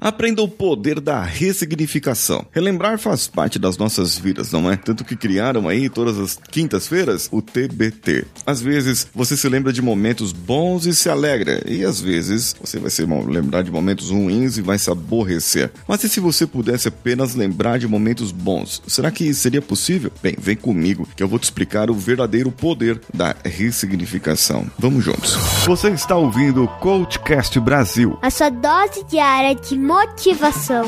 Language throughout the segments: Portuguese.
Aprenda o poder da ressignificação. Relembrar faz parte das nossas vidas, não é? Tanto que criaram aí todas as quintas-feiras o TBT. Às vezes você se lembra de momentos bons e se alegra, e às vezes você vai se lembrar de momentos ruins e vai se aborrecer. Mas e se você pudesse apenas lembrar de momentos bons? Será que seria possível? Bem, vem comigo que eu vou te explicar o verdadeiro poder da ressignificação. Vamos juntos. Você está ouvindo o Coachcast Brasil. A sua dose diária de motivação.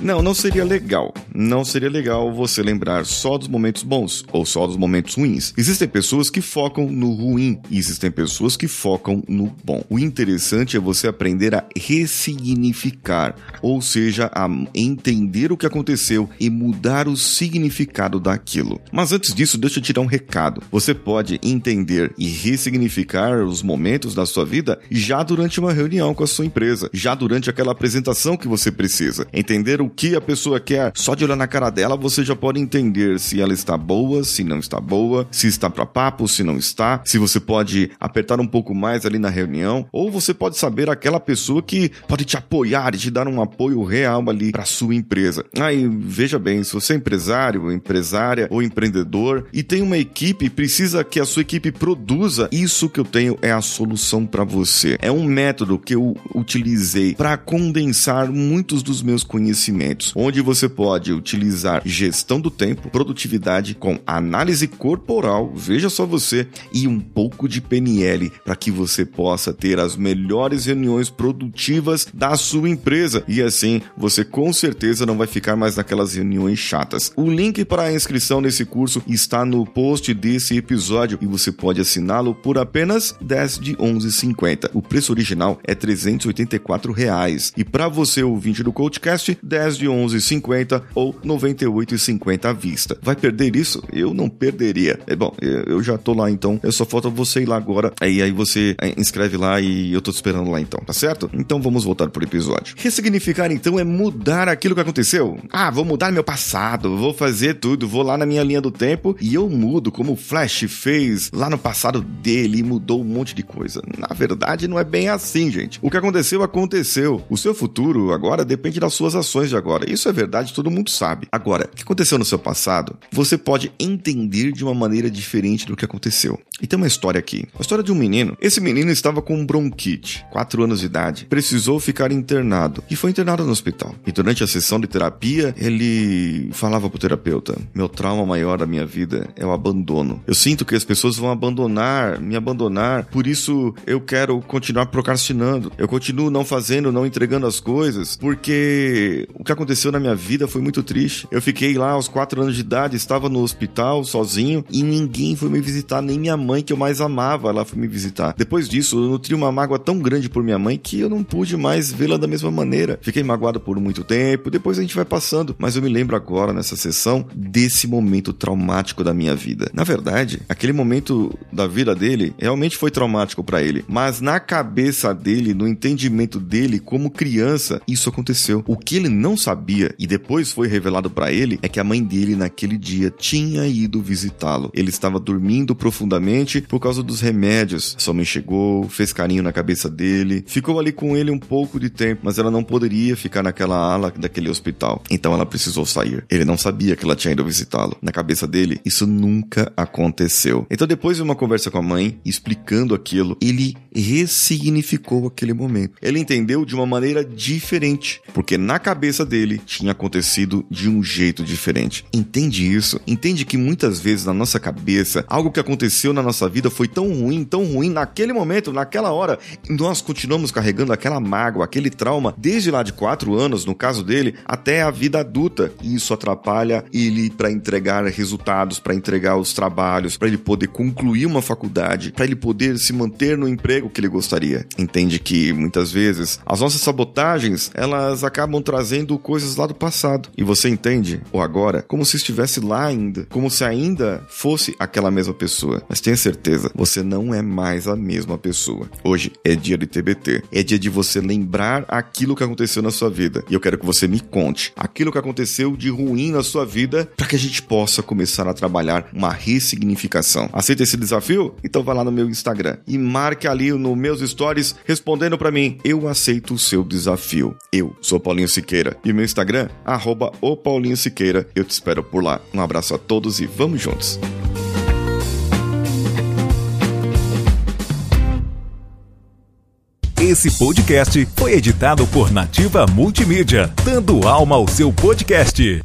Não, não seria legal. Não seria legal você lembrar só dos momentos bons ou só dos momentos ruins. Existem pessoas que focam no ruim e existem pessoas que focam no bom. O interessante é você aprender a ressignificar, ou seja, a entender o que aconteceu e mudar o significado daquilo. Mas antes disso, deixa eu te dar um recado. Você pode entender e ressignificar os momentos da sua vida já durante uma reunião com a sua empresa, já durante aquela apresentação que você precisa. Entender o que a pessoa quer, só de olhar na cara dela você já pode entender se ela está boa, se não está boa, se está para papo, se não está, se você pode apertar um pouco mais ali na reunião, ou você pode saber aquela pessoa que pode te apoiar e te dar um apoio real ali para sua empresa. Aí, veja bem, se você é empresário, empresária ou empreendedor e tem uma equipe, precisa que a sua equipe produza, isso que eu tenho é a solução para você. É um método que eu utilizei para condensar muitos dos meus conhecimentos onde você pode utilizar gestão do tempo, produtividade com análise corporal, veja só você, e um pouco de PNL para que você possa ter as melhores reuniões produtivas da sua empresa e assim você com certeza não vai ficar mais naquelas reuniões chatas. O link para a inscrição nesse curso está no post desse episódio e você pode assiná-lo por apenas 10 de 11,50. O preço original é 384 reais e para você ouvinte do Coachcast 10 de 11,50 ou 98,50 à vista. Vai perder isso? Eu não perderia. É bom, eu já tô lá então, eu só falta você ir lá agora. Aí aí você é, inscreve lá e eu tô te esperando lá então, tá certo? Então vamos voltar pro episódio. Ressignificar então é mudar aquilo que aconteceu. Ah, vou mudar meu passado, vou fazer tudo, vou lá na minha linha do tempo e eu mudo como o Flash fez lá no passado dele e mudou um monte de coisa. Na verdade, não é bem assim, gente. O que aconteceu, aconteceu. O seu futuro agora depende das suas ações de agora. Isso é verdade, todo mundo sabe. Agora, o que aconteceu no seu passado, você pode entender de uma maneira diferente do que aconteceu. E tem uma história aqui. A história de um menino. Esse menino estava com bronquite, 4 anos de idade, precisou ficar internado e foi internado no hospital. E durante a sessão de terapia, ele falava pro terapeuta: "Meu trauma maior da minha vida é o abandono. Eu sinto que as pessoas vão abandonar, me abandonar, por isso eu quero continuar procrastinando. Eu continuo não fazendo, não entregando as coisas, porque o que que aconteceu na minha vida foi muito triste. Eu fiquei lá aos 4 anos de idade, estava no hospital sozinho e ninguém foi me visitar, nem minha mãe, que eu mais amava, ela foi me visitar. Depois disso, eu nutri uma mágoa tão grande por minha mãe que eu não pude mais vê-la da mesma maneira. Fiquei magoado por muito tempo, depois a gente vai passando, mas eu me lembro agora nessa sessão desse momento traumático da minha vida. Na verdade, aquele momento da vida dele realmente foi traumático para ele, mas na cabeça dele, no entendimento dele como criança, isso aconteceu. O que ele não sabia e depois foi revelado para ele é que a mãe dele naquele dia tinha ido visitá-lo. Ele estava dormindo profundamente por causa dos remédios. Sua mãe chegou, fez carinho na cabeça dele, ficou ali com ele um pouco de tempo, mas ela não poderia ficar naquela ala daquele hospital. Então ela precisou sair. Ele não sabia que ela tinha ido visitá-lo. Na cabeça dele, isso nunca aconteceu. Então depois de uma conversa com a mãe, explicando aquilo, ele ressignificou aquele momento. Ele entendeu de uma maneira diferente, porque na cabeça dele tinha acontecido de um jeito diferente. Entende isso? Entende que muitas vezes na nossa cabeça, algo que aconteceu na nossa vida foi tão ruim, tão ruim naquele momento, naquela hora, nós continuamos carregando aquela mágoa, aquele trauma, desde lá de quatro anos, no caso dele, até a vida adulta. E isso atrapalha ele para entregar resultados, para entregar os trabalhos, para ele poder concluir uma faculdade, para ele poder se manter no emprego que ele gostaria. Entende que muitas vezes as nossas sabotagens elas acabam trazendo coisas lá do passado. E você entende o agora como se estivesse lá ainda, como se ainda fosse aquela mesma pessoa. Mas tenha certeza, você não é mais a mesma pessoa. Hoje é dia de TBT, é dia de você lembrar aquilo que aconteceu na sua vida. E eu quero que você me conte aquilo que aconteceu de ruim na sua vida para que a gente possa começar a trabalhar uma ressignificação. Aceita esse desafio? Então vá lá no meu Instagram e marque ali nos meus stories respondendo para mim. Eu aceito o seu desafio. Eu sou Paulinho Siqueira e meu Instagram arroba o Paulinho Siqueira. Eu te espero por lá. Um abraço a todos e vamos juntos. Esse podcast foi editado por Nativa Multimídia, dando alma ao seu podcast.